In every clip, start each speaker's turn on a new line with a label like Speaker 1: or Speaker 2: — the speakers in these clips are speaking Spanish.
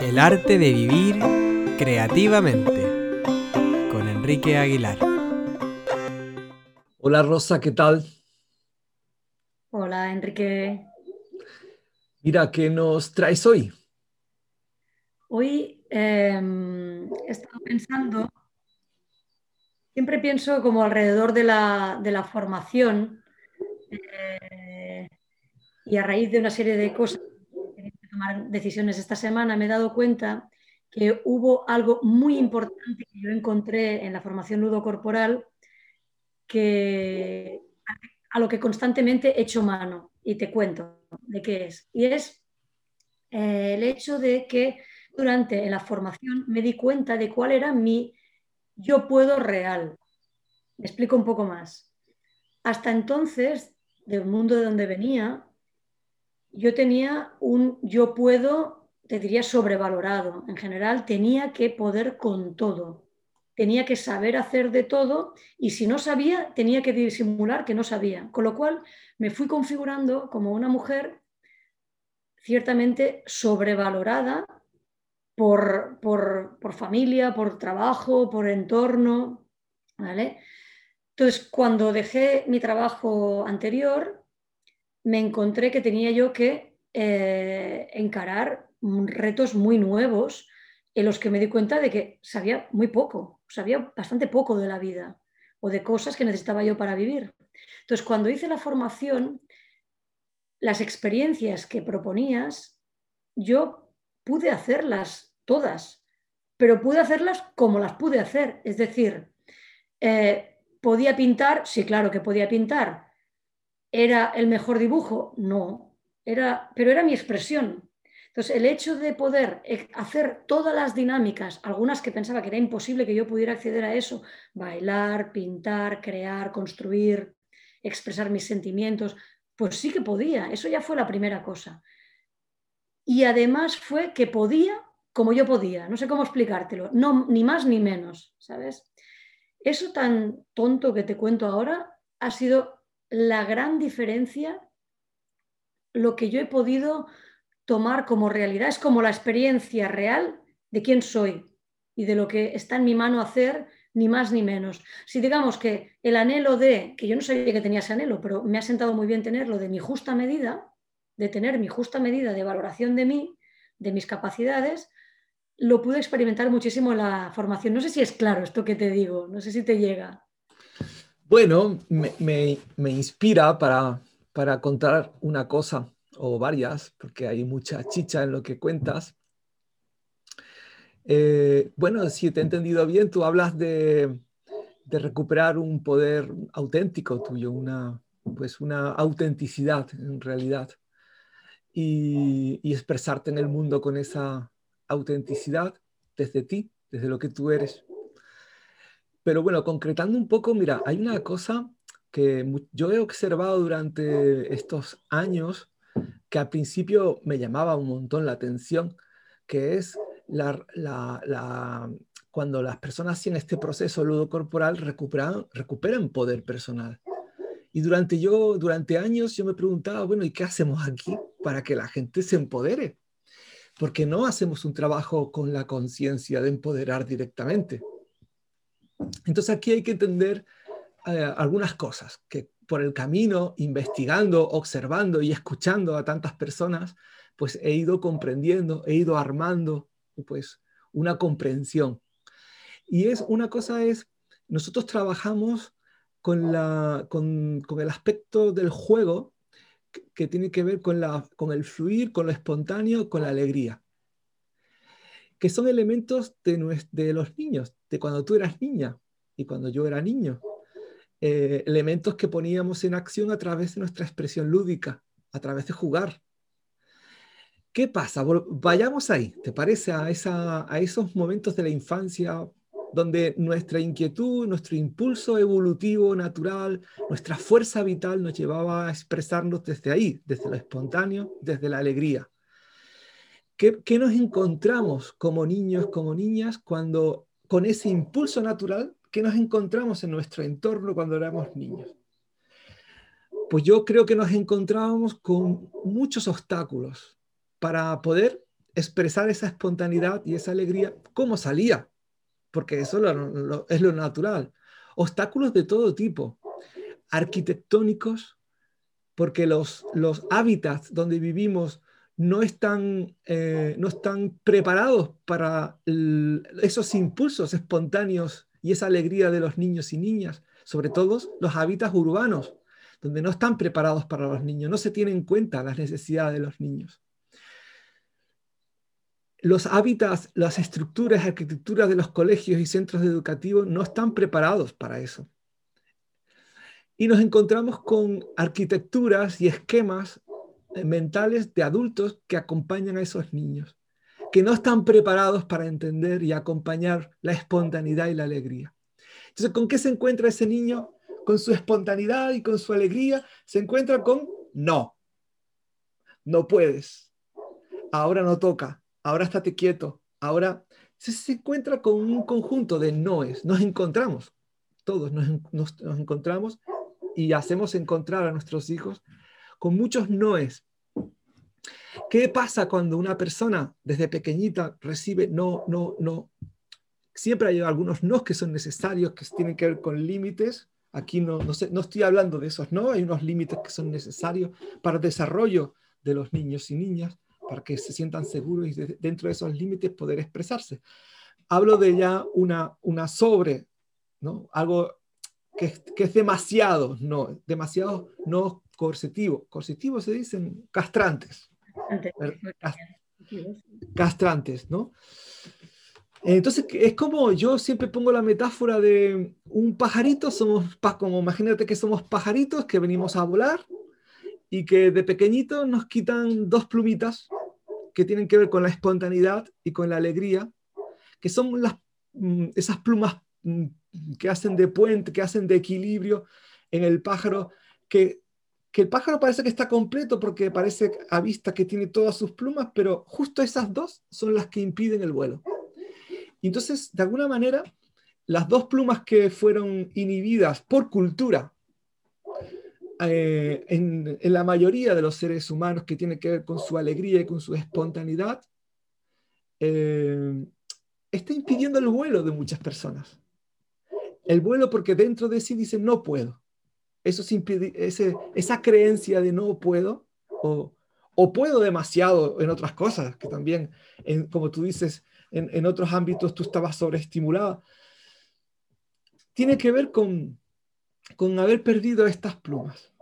Speaker 1: El arte de vivir creativamente con Enrique Aguilar.
Speaker 2: Hola Rosa, ¿qué tal?
Speaker 3: Hola Enrique.
Speaker 2: Mira, ¿qué nos traes hoy?
Speaker 3: Hoy em, he estado pensando, siempre pienso como alrededor de la, formación eh, y a raíz de una serie de cosas, que tomar decisiones esta semana, me he dado cuenta que hubo algo muy importante que yo encontré en la formación corporal que a lo que constantemente he hecho mano y te cuento de qué es. Y es eh, el hecho de que durante la formación me di cuenta de cuál era mi yo puedo real. Me explico un poco más. Hasta entonces, del mundo de donde venía, yo tenía un yo puedo, te diría, sobrevalorado. En general, tenía que poder con todo tenía que saber hacer de todo y si no sabía, tenía que disimular que no sabía. Con lo cual me fui configurando como una mujer ciertamente sobrevalorada por, por, familia, por trabajo, por entorno. ¿vale? Entonces, cuando dejé mi trabajo anterior, me encontré que tenía yo que eh, encarar retos muy nuevos en los que me di cuenta de que sabía muy poco, sabía bastante poco de la vida o de cosas que necesitaba yo para vivir. Entonces, cuando hice la formación, las experiencias que proponías, yo pude hacerlas todas, pero pude hacerlas como las pude hacer. Es decir, eh, ¿podía pintar? Sí, claro que podía pintar. ¿Era el mejor dibujo? No, era, pero era mi expresión. Entonces, el hecho de poder e, hacer todas las dinámicas, algunas que pensaba que era imposible que yo pudiera acceder a eso, bailar, pintar, crear, construir, expresar mis sentimientos, pues sí que podía, eso ya fue la primera cosa. Y además fue que podía como yo podía, no sé cómo explicártelo, no, ni más ni menos, ¿sabes? Eso tan tonto que te cuento ahora ha sido la gran diferencia, lo que yo he podido tomar como realidad, es como la experiencia real de quién soy y de lo que está en mi mano hacer, ni más ni menos. Si digamos que el anhelo de, que yo no sabía que tenía ese anhelo, pero me ha sentado muy bien tenerlo, de mi justa medida, de tener mi justa medida de valoración de mí, de mis capacidades, lo pude experimentar muchísimo en la formación. No sé si es claro esto que te digo, no sé si te llega.
Speaker 2: Bueno, me, inspira para, para contar una cosa o varias, porque hay mucha chicha en lo que cuentas. Eh, bueno, si te he entendido bien, tú hablas de, recuperar un poder auténtico tuyo, una, pues una autenticidad en realidad, y, y expresarte en el mundo con esa autenticidad desde ti, desde lo que tú eres. Pero bueno, concretando un poco, mira, hay una cosa que yo he observado durante estos años que al principio me llamaba un montón la atención, que es la, cuando las personas en este proceso ludocorporal recuperan, recuperan poder personal. Y durante, yo, durante años yo me preguntaba, bueno, ¿y qué hacemos aquí para que la gente se empodere? Porque no hacemos un trabajo con la conciencia de empoderar directamente. Entonces aquí hay que entender eh, algunas cosas que por el camino, investigando, observando y escuchando a tantas personas, pues he ido comprendiendo, he ido armando pues una comprensión. Y es una cosa es, nosotros trabajamos con, la, con, con el aspecto del juego que, tiene que ver con, la, con el fluir, con lo espontáneo, con la alegría, que son elementos de, los niños, de cuando tú eras niña y cuando yo era niño. Eh, elementos que poníamos en acción a través de nuestra expresión lúdica, a través de jugar. ¿Qué pasa? Vayamos ahí, ¿te parece? A, esa, a esos momentos de la infancia donde nuestra inquietud, nuestro impulso evolutivo natural, nuestra fuerza vital nos llevaba a expresarnos desde ahí, desde lo espontáneo, desde la alegría. ¿Qué, nos encontramos como niños, como niñas, cuando con ese impulso natural que nos encontramos en nuestro entorno cuando éramos niños. pues yo creo que nos encontrábamos con muchos obstáculos para poder expresar esa espontaneidad y esa alegría como salía, porque eso es lo natural. Obstáculos de todo tipo, arquitectónicos, porque los, los hábitats donde vivimos no están, eh, no están preparados para esos impulsos espontáneos y esa alegría de los niños y niñas, sobre todo los hábitats urbanos, donde no están preparados para los niños, no se tienen en cuenta las necesidades de los niños. Los hábitats, las estructuras, arquitecturas de los colegios y centros educativos no están preparados para eso. Y nos encontramos con arquitecturas y esquemas mentales de adultos que acompañan a esos niños, que no están preparados para entender y acompañar la espontaneidad y la alegría. Entonces, ¿con qué se encuentra ese niño? Con su espontaneidad y con su alegría, se encuentra con no. No puedes. Ahora no toca. Ahora estate quieto. Ahora se, encuentra con un conjunto de noes. Nos encontramos. Todos nos, nos encontramos y hacemos encontrar a nuestros hijos con muchos noes. ¿Qué pasa cuando una persona desde pequeñita recibe no, no, no? Siempre hay algunos no que son necesarios, que tienen que ver con límites. Aquí no, no, sé, no estoy hablando de esos no, hay unos límites que son necesarios para el desarrollo de los niños y niñas, para que se sientan seguros y dentro de esos límites poder expresarse. Hablo de ya una, una sobre, ¿no? algo que, que es demasiado, no, demasiado no coercitivo. Coercitivo se dicen castrantes. Castrantes, ¿no? Entonces, es como yo siempre pongo la metáfora de un pajarito, somos como imagínate que somos pajaritos que venimos a volar y que de pequeñito nos quitan dos plumitas que tienen que ver con la espontaneidad y con la alegría, que son las, mm, esas plumas mm, que hacen de puente, que hacen de equilibrio en el pájaro, que que el pájaro parece que está completo porque parece a vista que tiene todas sus plumas, pero justo esas dos son las que impiden el vuelo. Entonces, de alguna manera, las dos plumas que fueron inhibidas por cultura eh, en, la mayoría de los seres humanos que tiene que ver con su alegría y con su espontaneidad, eh, está impidiendo el vuelo de muchas personas. El vuelo porque dentro de sí dice no puedo eso ese, esa creencia de no puedo o, puedo demasiado en otras cosas, que también, como tú dices, en, en, otros ámbitos tú estabas sobreestimulada, tiene que ver con, con haber perdido estas plumas.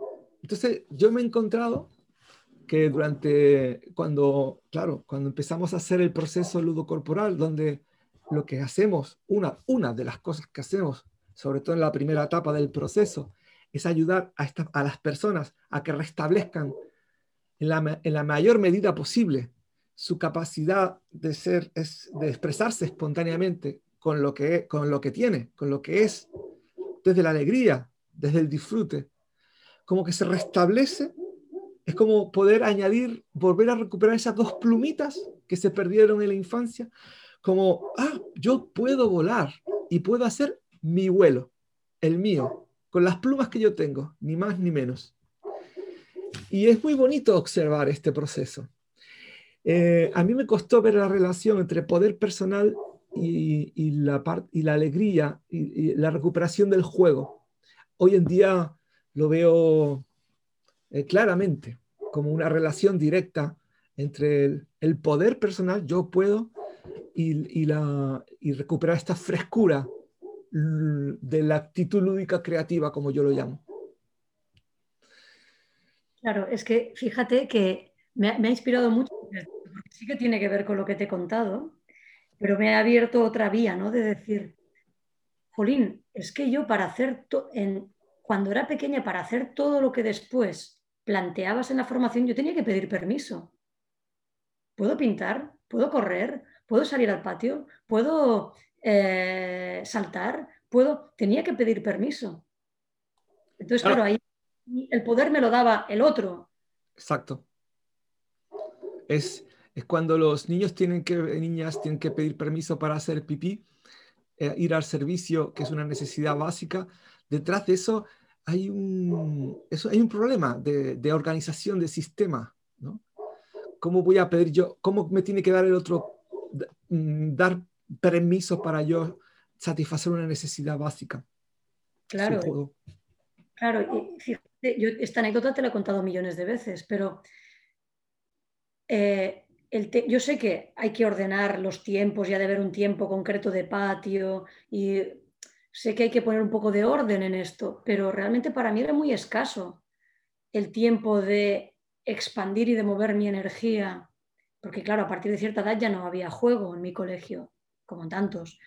Speaker 2: Entonces, yo me he encontrado que durante, cuando, claro, cuando empezamos a hacer el proceso ludocorporal, donde lo que hacemos, una, una de las cosas que hacemos, sobre todo en la primera etapa del proceso, es ayudar a, a las personas a que restablezcan en la, mayor medida posible su capacidad de ser, es, de expresarse espontáneamente con lo, que, con lo que tiene, con lo que es, desde la alegría, desde el disfrute, como que se restablece, es como poder añadir, volver a recuperar esas dos plumitas que se perdieron en la infancia, como, ah, yo puedo volar y puedo hacer mi vuelo, el mío, con las plumas que yo tengo, ni más ni menos. Y es muy bonito observar este proceso. Eh, a mí me costó ver la relación entre poder personal y, la, y la alegría y, la recuperación del juego. Hoy en día lo veo eh, claramente como una relación directa entre el, poder personal, yo puedo, y, la, y recuperar esta frescura de la actitud lúdica creativa, como yo lo llamo.
Speaker 3: Claro, es que fíjate que me ha, inspirado mucho, porque sí que tiene que ver con lo que te he contado, pero me ha abierto otra vía, ¿no? De decir, Jolín, es que yo para hacer, en, cuando era pequeña, para hacer todo lo que después planteabas en la formación, yo tenía que pedir permiso. ¿Puedo pintar? ¿Puedo correr? ¿Puedo salir al patio? ¿Puedo eh, saltar, puedo, tenía que pedir permiso. Entonces, claro, ahí el poder me lo daba el otro.
Speaker 2: Exacto. Es, es cuando los niños tienen que, niñas tienen que pedir permiso para hacer pipí, eh, ir al servicio, que es una necesidad básica. Detrás de eso hay un, eso, hay un problema de, de organización de sistema, ¿no? ¿Cómo voy a pedir yo, cómo me tiene que dar el otro, mm, dar permiso para yo satisfacer una necesidad básica?
Speaker 3: Claro. Claro, y fíjate, yo esta anécdota te la he contado millones de veces, pero eh, yo sé que hay que ordenar los tiempos y ha de haber un tiempo concreto de patio y sé que hay que poner un poco de orden en esto, pero realmente para mí era muy escaso el tiempo de expandir y de mover mi energía, porque claro, a partir de cierta edad ya no había juego en mi colegio, como tantos.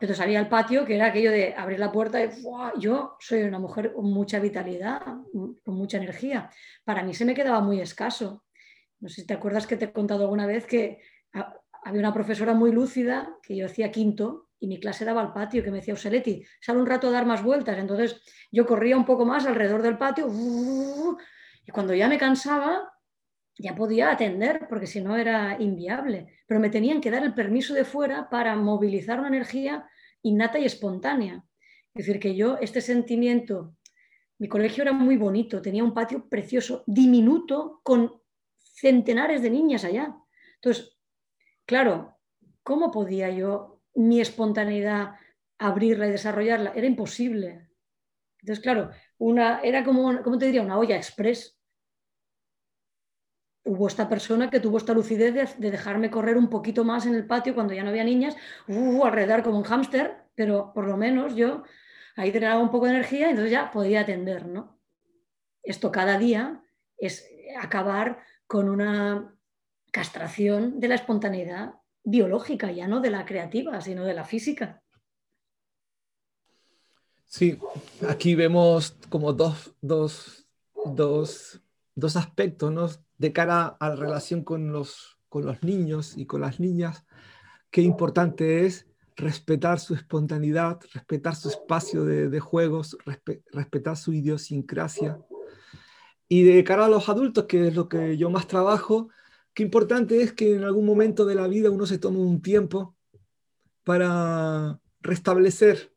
Speaker 3: Entonces había el patio que era aquello de abrir la puerta y yo soy una mujer con mucha vitalidad, con mucha energía. Para mí se me quedaba muy escaso. No sé si te acuerdas que te he contado alguna vez que había una profesora muy lúcida que yo hacía quinto y mi clase daba al patio que me decía, Useleti, sale un rato a dar más vueltas. Entonces yo corría un poco más alrededor del patio y cuando ya me cansaba ya podía atender porque si no era inviable. Pero me tenían que dar el permiso de fuera para movilizar una energía innata y espontánea. Es decir, que yo este sentimiento, mi colegio era muy bonito, tenía un patio precioso, diminuto, con centenares de niñas allá. Entonces, claro, ¿cómo podía yo mi espontaneidad abrirla y desarrollarla? Era imposible. Entonces, claro, una, era como, ¿cómo te diría? Una olla express. Hubo esta persona que tuvo esta lucidez de, dejarme correr un poquito más en el patio cuando ya no había niñas, uh, alrededor como un hámster, pero por lo menos yo ahí tenía un poco de energía y entonces ya podía atender, ¿no? Esto cada día es acabar con una castración de la espontaneidad biológica, ya no de la creativa, sino de la física.
Speaker 2: Sí, aquí vemos como dos, dos, dos, dos aspectos ¿no? de cara a la relación con los, con los niños y con las niñas. Qué importante es respetar su espontaneidad, respetar su espacio de, de juegos, respetar su idiosincrasia, y de cara a los adultos, que es lo que yo más trabajo, qué importante es que en algún momento de la vida uno se tome un tiempo para restablecer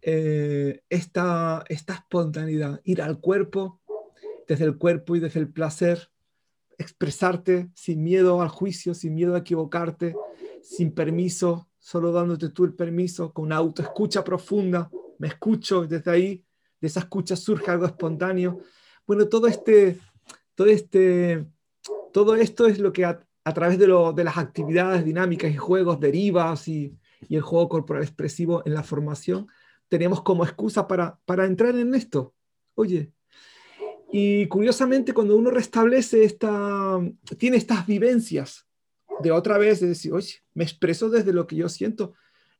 Speaker 2: eh, esta, esta espontaneidad, ir al cuerpo, desde el cuerpo y desde el placer, expresarte sin miedo al juicio, sin miedo a equivocarte, sin permiso, solo dándote tú el permiso, con una autoescucha profunda, me escucho, desde ahí, de esa escucha surge algo espontáneo bueno, todo, este, todo, este, todo esto es lo que a, través de, lo, de, las actividades dinámicas y juegos, derivas y, y, el juego corporal expresivo en la formación, tenemos como excusa para, para entrar en esto. Oye, y curiosamente cuando uno restablece esta, tiene estas vivencias de otra vez, de decir, oye, me expreso desde lo que yo siento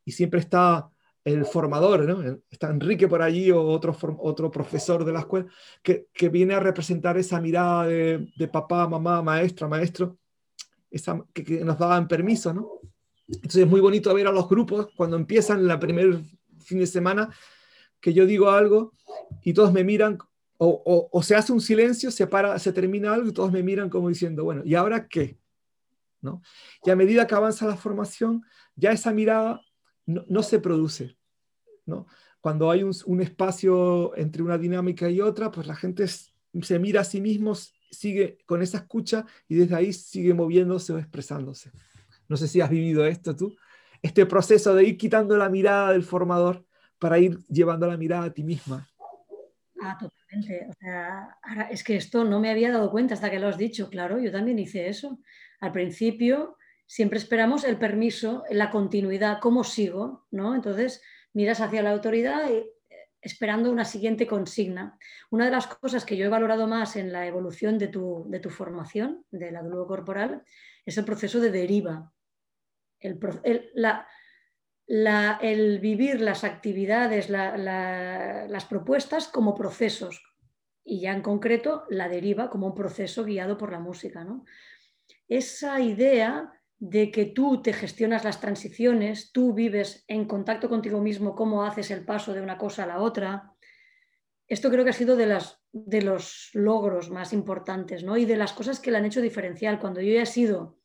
Speaker 2: y siempre está el formador, ¿no? está Enrique por allí o otro, otro profesor de la escuela, que, que viene a representar esa mirada de, papá, mamá, maestra, maestro, que, que, nos daban permiso. ¿no? Entonces es muy bonito ver a los grupos cuando empiezan la primer fin de semana, que yo digo algo y todos me miran, o, se hace un silencio, se, para, se termina algo y todos me miran como diciendo, bueno, ¿y ahora qué? ¿No? Y a medida que avanza la formación, ya esa mirada no, se produce. ¿no? Cuando hay un, espacio entre una dinámica y otra, pues la gente se mira a sí mismo, sigue con esa escucha y desde ahí sigue moviéndose o expresándose. No sé si has vivido esto tú, este proceso de ir quitando la mirada del formador para ir llevando la mirada a ti misma.
Speaker 3: Ah, totalmente. O sea, es que esto no me había dado cuenta hasta que lo has dicho. Claro, yo también hice eso. Al principio siempre esperamos el permiso, la continuidad, cómo sigo, ¿no? Entonces miras hacia la autoridad eh, esperando una siguiente consigna. Una de las cosas que yo he valorado más en la evolución de tu, de tu formación, de la corporal, es el proceso de deriva. El, el, vivir las actividades, las propuestas como procesos y ya en concreto la deriva como un proceso guiado por la música. ¿no? Esa idea de que tú te gestionas las transiciones, tú vives en contacto contigo mismo cómo haces el paso de una cosa a la otra. Esto creo que ha sido de, las, de los logros más importantes ¿no? y de las cosas que le han hecho diferencial. Cuando yo he sido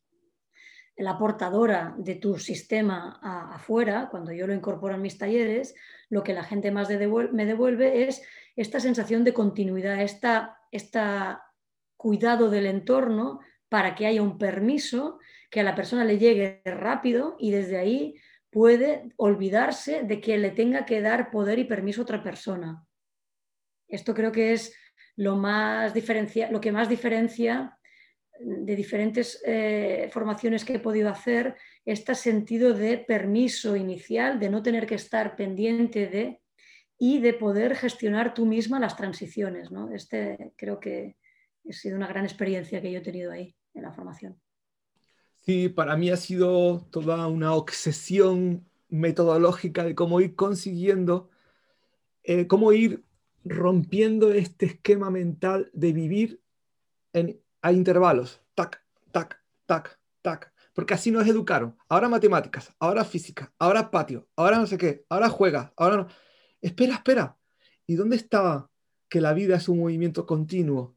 Speaker 3: la portadora de tu sistema afuera, cuando yo lo incorporo en mis talleres, lo que la gente más me devuelve es esta sensación de continuidad, esta, esta cuidado del entorno para que haya un permiso, que a la persona le llegue rápido y desde ahí puede olvidarse de que le tenga que dar poder y permiso a otra persona. Esto creo que es lo, más diferencia, lo que más diferencia de diferentes eh, formaciones que he podido hacer este sentido de permiso inicial, de no tener que estar pendiente de y de poder gestionar tú misma las transiciones. ¿no? Este creo que ha sido una gran experiencia que yo he tenido ahí en la formación.
Speaker 2: Sí, para mí ha sido toda una obsesión metodológica de cómo ir consiguiendo, eh, cómo ir rompiendo este esquema mental de vivir en, a intervalos, tac, tac, tac, tac, porque así nos educaron. Ahora matemáticas, ahora física, ahora patio, ahora no sé qué, ahora juega, ahora no. Espera, espera. ¿Y dónde estaba que la vida es un movimiento continuo?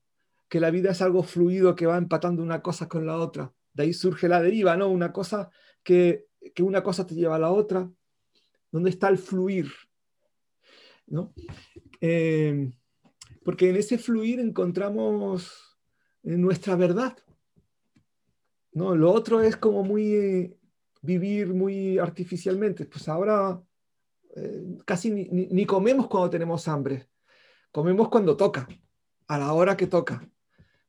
Speaker 2: Que la vida es algo fluido que va empatando una cosa con la otra de ahí surge la deriva, ¿no? Una cosa que, una cosa te lleva a la otra. ¿Dónde está el fluir? ¿No? Eh, porque en ese fluir encontramos nuestra verdad. ¿no? Lo otro es como muy vivir muy artificialmente. Pues ahora eh, casi ni, comemos cuando tenemos hambre. Comemos cuando toca, a la hora que toca.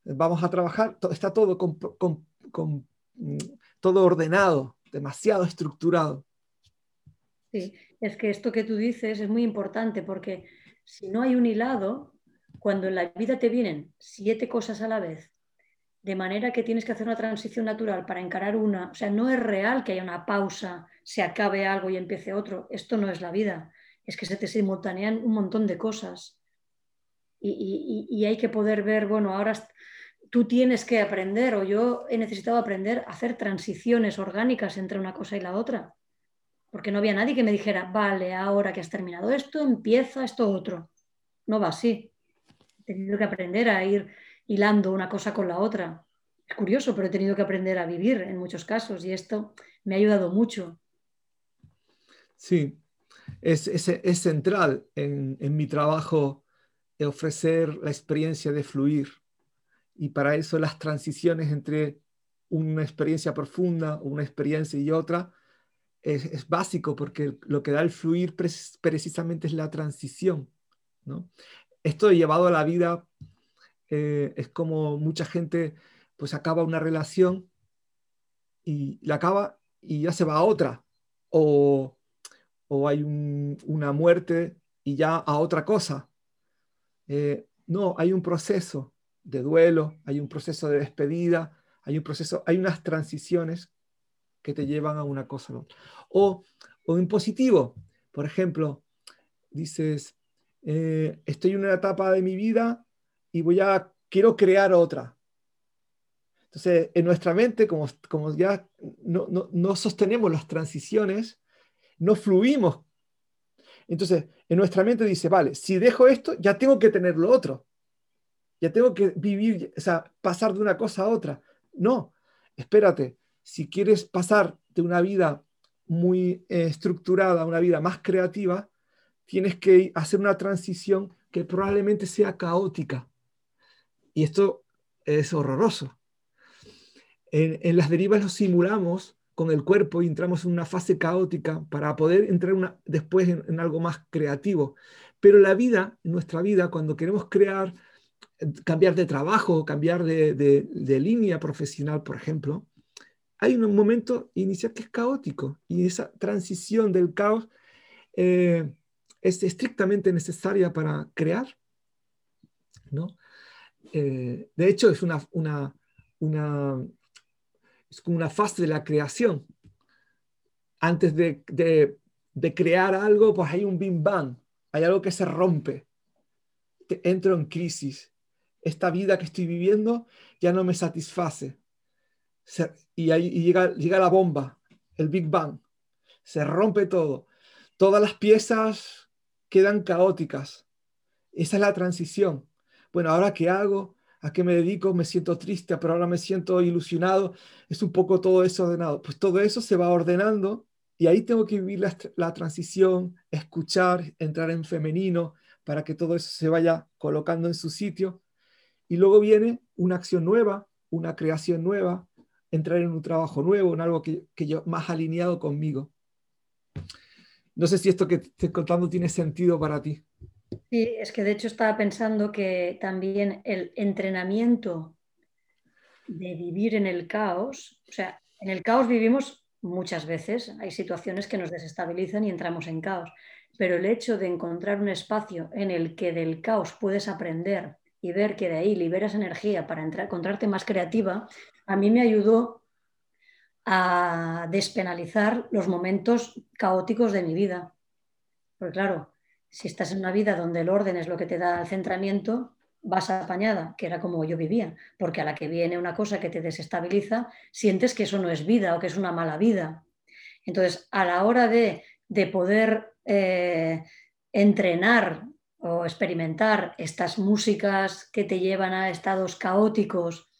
Speaker 2: Vamos a trabajar, está todo mm, todo ordenado, demasiado estructurado.
Speaker 3: Sí, es que esto que tú dices es muy importante porque si no hay un hilado, cuando en la vida te vienen siete cosas a la vez, de manera que tienes que hacer una transición natural para encarar una, o sea, no es real que haya una pausa, se acabe algo y empiece otro, esto no es la vida, es que se te simultanean un montón de cosas. Y, y hay que poder ver, bueno, ahora tú tienes que aprender o yo he necesitado aprender a hacer transiciones orgánicas entre una cosa y la otra. Porque no había nadie que me dijera, vale, ahora que has terminado esto, empieza esto otro. No va así. Tenido que aprender a ir hilando una cosa con la otra. Es curioso, pero he tenido que aprender a vivir en muchos casos y esto me ha ayudado mucho.
Speaker 2: Sí, es, es, central en, en mi trabajo ofrecer la experiencia de fluir y para eso las transiciones entre una experiencia profunda, una experiencia y otra, es, básico porque lo que da el fluir precisamente es la transición. ¿no? Esto llevado a la vida eh, es como mucha gente pues acaba una relación y la acaba y ya se va a otra. O, o hay una muerte y ya a otra cosa. Eh, no, hay un proceso de duelo, hay un proceso de despedida, hay un proceso, hay unas transiciones que te llevan a una cosa o O, en positivo, por ejemplo, dices, eh, estoy en una etapa de mi vida y voy a, quiero crear otra. Entonces, en nuestra mente, como, ya no sostenemos las transiciones, no fluimos. Entonces, en nuestra mente dice, vale, si dejo esto, ya tengo que tener lo otro ya tengo que vivir, o sea, pasar de una cosa a otra. No, espérate, si quieres pasar de una vida muy eh, estructurada a una vida más creativa, tienes que hacer una transición que probablemente sea caótica. Y esto es horroroso. En, las derivas lo simulamos con el cuerpo y entramos en una fase caótica para poder entrar una, después en, algo más creativo. Pero la vida, nuestra vida, cuando queremos crear cambiar de trabajo, cambiar de, línea profesional, por ejemplo, hay un momento inicial que es caótico y esa transición del caos eh, es estrictamente necesaria para crear. ¿no? Eh, de hecho, es una, una, es como una fase de la creación. Antes de, de crear algo, pues hay un bim bang, hay algo que se rompe, entro en crisis esta vida que estoy viviendo ya no me satisface. y ahí llega, llega la bomba, el Big Bang. Se rompe todo. Todas las piezas quedan caóticas. Esa es la transición. Bueno, ¿ahora qué hago? ¿A qué me dedico? Me siento triste, pero ahora me siento ilusionado. Es un poco todo eso ordenado. Pues todo eso se va ordenando y ahí tengo que vivir la, transición, escuchar, entrar en femenino, para que todo eso se vaya colocando en su sitio. Y luego viene una acción nueva, una creación nueva, entrar en un trabajo nuevo, en algo que yo más alineado conmigo. No sé si esto que te estoy contando tiene sentido para ti.
Speaker 3: Sí, es que de hecho estaba pensando que también el entrenamiento de vivir en el caos, o sea, en el caos vivimos muchas veces, hay situaciones que nos desestabilizan y entramos en caos, pero el hecho de encontrar un espacio en el que del caos puedes aprender y ver que de ahí liberas energía para entrar, encontrarte más creativa, a mí me ayudó a despenalizar los momentos caóticos de mi vida. Porque claro, si estás en una vida donde el orden es lo que te da el centramiento, vas apañada, que era como yo vivía, porque a la que viene una cosa que te desestabiliza, sientes que eso no es vida o que es una mala vida. Entonces, a la hora de, poder eh, entrenar o experimentar estas músicas que te llevan a estados caóticos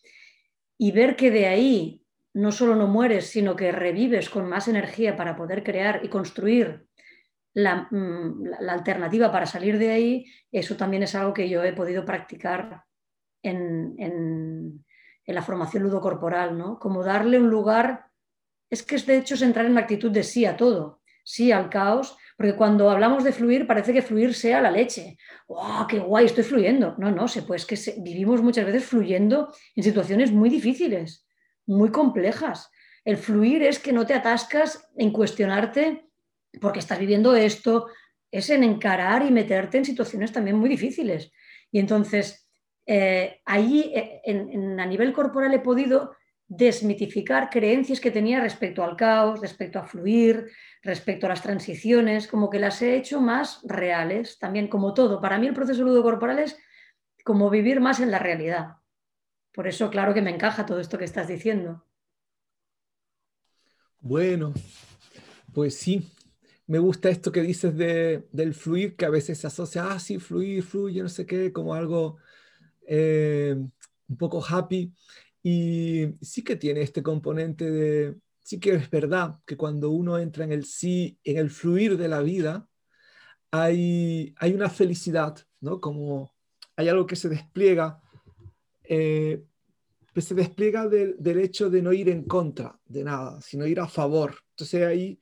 Speaker 3: y ver que de ahí no solo no mueres, sino que revives con más energía para poder crear y construir Mm, la, alternativa para salir de ahí, eso también es algo que yo he podido practicar en, la formación ludocorporal, ¿no? Como darle un lugar, es que es de hecho es entrar en la actitud de sí a todo, sí al caos, porque cuando hablamos de fluir parece que fluir sea la leche. ¡Wow, qué guay, estoy fluyendo! No, no, se pues que vivimos muchas veces fluyendo en situaciones muy difíciles, muy complejas. El fluir es que no te atascas en cuestionarte porque estás viviendo esto, es en encarar y meterte en situaciones también muy difíciles. Y entonces, eh, ahí eh, a nivel corporal he podido desmitificar creencias que tenía respecto al caos, respecto a fluir, respecto a las transiciones, como que las he hecho más reales, también como todo. Para mí el proceso ludo corporal es como vivir más en la realidad. Por eso, claro que me encaja todo esto que estás diciendo.
Speaker 2: Bueno, pues sí, me gusta esto que dices de, del fluir, que a veces se asocia, ah, sí, fluir, fluye, no sé qué, como algo eh, un poco happy. Y sí que tiene este componente de, sí que es verdad que cuando uno entra en el sí, en el fluir de la vida, hay, hay una felicidad, ¿no? Como hay algo que se despliega, eh, se despliega del, del hecho de no ir en contra de nada, sino ir a favor. Entonces ahí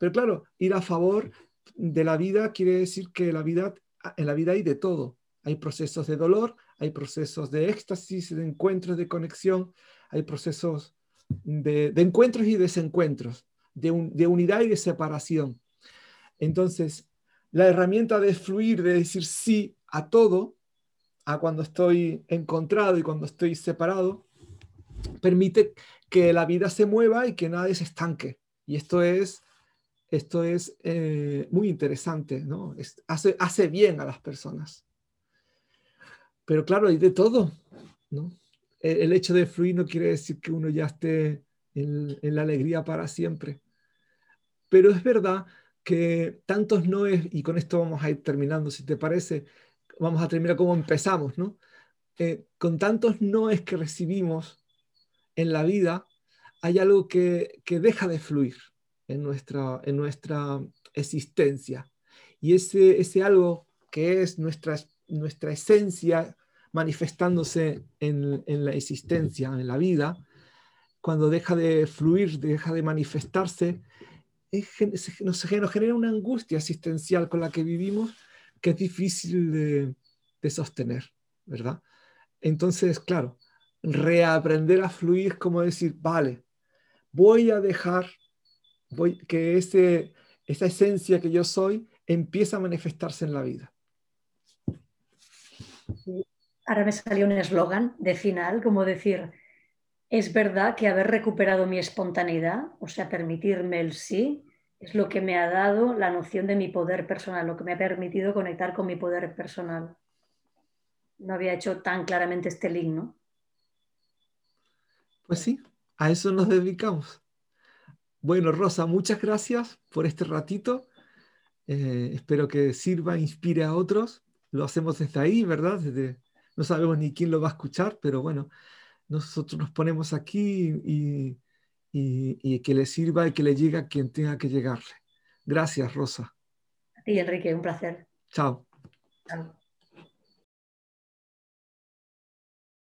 Speaker 2: pero claro, ir a favor de la vida quiere decir que la vida, en la vida hay de todo. Hay procesos de dolor, hay procesos de éxtasis, de encuentros, de conexión, hay procesos de, encuentros y desencuentros, de, de unidad y de separación. Entonces, la herramienta de fluir, de decir sí a todo, a cuando estoy encontrado y cuando estoy separado, permite que la vida se mueva y que nadie se estanque. Y esto es esto es eh, muy interesante, ¿no? hace, hace bien a las personas. Pero claro, hay de todo, ¿no? E, el, hecho de fluir no quiere decir que uno ya esté en, la alegría para siempre. Pero es verdad que tantos noes, y con esto vamos a ir terminando, si te parece, vamos a terminar como empezamos, ¿no? Eh, con tantos noes que recibimos en la vida, hay algo que, que deja de fluir en nuestra, en nuestra existencia. Y ese, ese algo que es nuestra, nuestra esencia manifestándose en, en la existencia, en la vida, cuando deja de fluir, deja de manifestarse, nos, genera una angustia existencial con la que vivimos que es difícil de, sostener, ¿verdad? Entonces, claro, reaprender a fluir como decir, vale, voy a dejar voy, que ese, esa esencia que yo soy empieza a manifestarse en la vida.
Speaker 3: Ahora me salió un eslogan de final, como decir, es verdad que haber recuperado mi espontaneidad, o sea, permitirme el sí, es lo que me ha dado la noción de mi poder personal, lo que me ha permitido conectar con mi poder personal. No había hecho tan claramente este link, ¿no?
Speaker 2: Pues sí, a eso nos dedicamos. Bueno, Rosa, muchas gracias por este ratito. Eh, espero que sirva, inspire a otros. Lo hacemos desde ahí, ¿verdad? No sabemos ni quién lo va a escuchar, pero bueno, nosotros nos ponemos aquí y, y que le sirva y que le llegue a quien tenga que llegarle. Gracias, Rosa.
Speaker 3: A ti, Enrique, un placer.
Speaker 2: Chao.
Speaker 3: Chao.